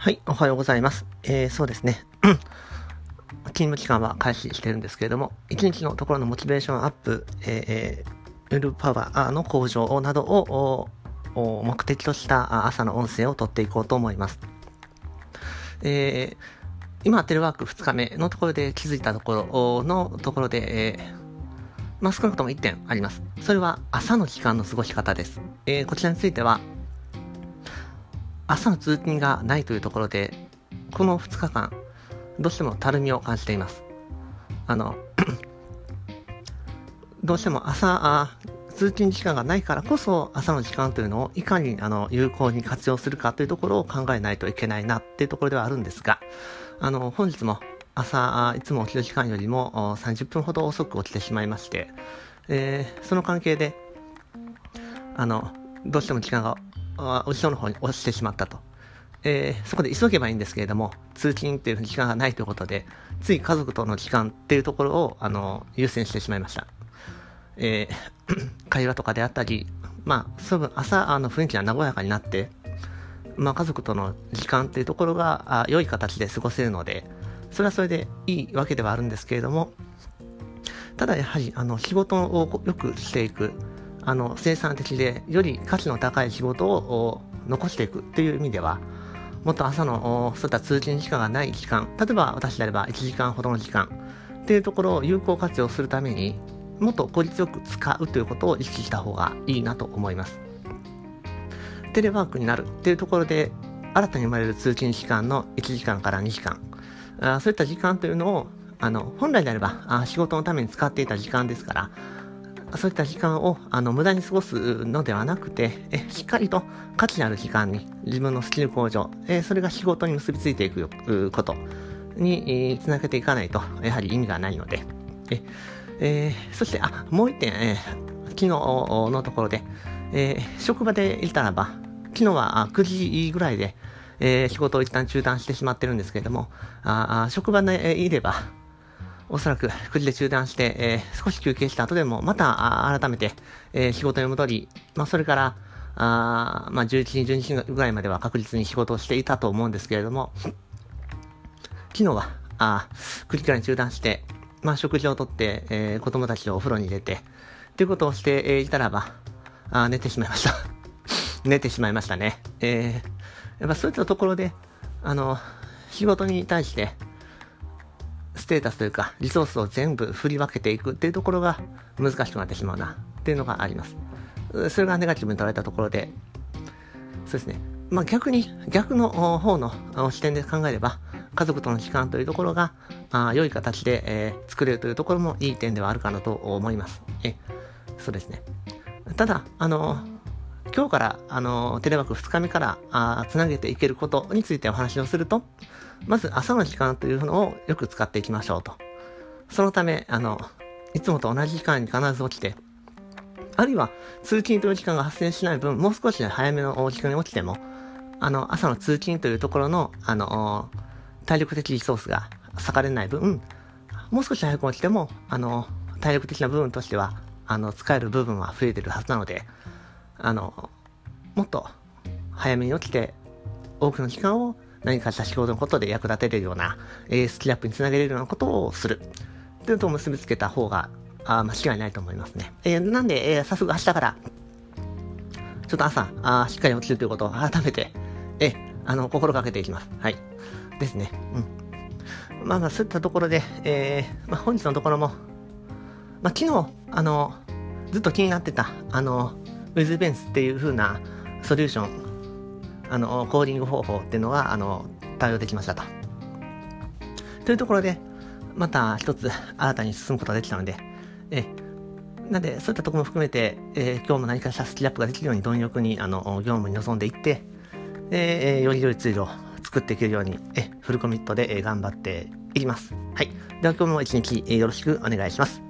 はい、おはようございます。えー、そうですね。勤務期間は開始してるんですけれども、1日のところのモチベーションアップ、えー、ウルパワーの向上などを目的とした朝の音声を取っていこうと思います。えー、今、テレワーク2日目のところで気づいたところのところで、えー、まあ、少なくとも1点あります。それは朝の期間の過ごし方です。えー、こちらについては、朝の通勤がないというところで、この2日間、どうしてもたるみを感じています。あの、どうしても朝、通勤時間がないからこそ朝の時間というのをいかにあの有効に活用するかというところを考えないといけないなっていうところではあるんですが、あの、本日も朝、いつも起きる時間よりも30分ほど遅く起きてしまいまして、えー、その関係で、あの、どうしても時間が後ろの方に落ちてしまったと。えー、そこで急げばいいんですけれども、通勤っていう時間がないということで、つい家族との時間っていうところを、あの、優先してしまいました。えー、会話とかであったり、まあ、その朝、あの、雰囲気が和やかになって、まあ、家族との時間っていうところが、あ良い形で過ごせるので、それはそれでいいわけではあるんですけれども、ただやはり、あの、仕事をよくしていく、あの生産的でより価値の高い仕事を残していくっていう意味ではもっと朝のそういった通勤時間がない時間例えば私であれば1時間ほどの時間っていうところを有効活用するためにもっと効率よく使うということを意識した方がいいなと思います。テレワークになるっていうところで新たに生まれる通勤時間の1時間から2時間。あそういった時間というのをあの本来であればあ仕事のために使っていた時間ですからそういった時間をあの無駄に過ごすのではなくて、えしっかりと価値ある時間に自分のスキル向上、えそれが仕事に結びついていくことに、えつなげていかないと、やはり意味がないので。ええー、そして、あ、もう一点、えー、昨日のところで、えー、職場でいたらば、昨日は9時ぐらいで、えー、仕事を一旦中断してしまってるんですけれども、あ職場にいれば、おそらく9時で中断して、えー、少し休憩した後でも、また改めて、えー、仕事に戻り、まあ、それから、あまあ、11時、12時ぐらいまでは確実に仕事をしていたと思うんですけれども、昨日は、あ9時から中断して、まあ、食事をとって、えー、子供たちをお風呂に入れて、ということをしていたらば、あ寝てしまいました。寝てしまいましたね。えー、やっぱそういったところで、あの、仕事に対して、テータスというか、リソースを全部振り分けていくっていうところが難しくなってしまうなっていうのがあります。それがネガティブに捉えたところで、そうですね。まあ逆に、逆の方の視点で考えれば、家族との時間というところが、あ良い形で、え、作れるというところもいい点ではあるかなと思います。え、そうですね。ただ、あの、今日から、あの、テレワーク2日目から、あつなげていけることについてお話をすると、まず朝の時間というのをよく使っていきましょうと。そのため、あの、いつもと同じ時間に必ず起きて、あるいは通勤という時間が発生しない分、もう少し早めの時間に起きても、あの、朝の通勤というところの、あの、体力的リソースが割かれない分、もう少し早く起きても、あの、体力的な部分としては、あの、使える部分は増えてるはずなので、あの、もっと早めに起きて、多くの時間を何かした仕事のことで役立てるような、え、スキルアップにつなげれるようなことをする。というのと結びつけた方が、あ間違いないと思いますね。えー、なんで、えー、早速明日から、ちょっと朝、あしっかり起きるということを改めて、えあの、心がけていきます。はい。ですね。うん。まあまあ、そういったところで、えー、まあ本日のところも、まあ昨日、あの、ずっと気になってた、あの、ウィズベンスっていう風なソリューション、あの、コーディング方法っていうのが、あの、対応できましたと。というところで、また一つ新たに進むことができたので、え、なんで、そういったところも含めて、えー、今日も何かしたスキルアップができるように貪欲に、あの、業務に臨んでいって、えー、より良いツールを作っていけるように、え、フルコミットで、え、頑張っていきます。はい。では今日も一日、え、よろしくお願いします。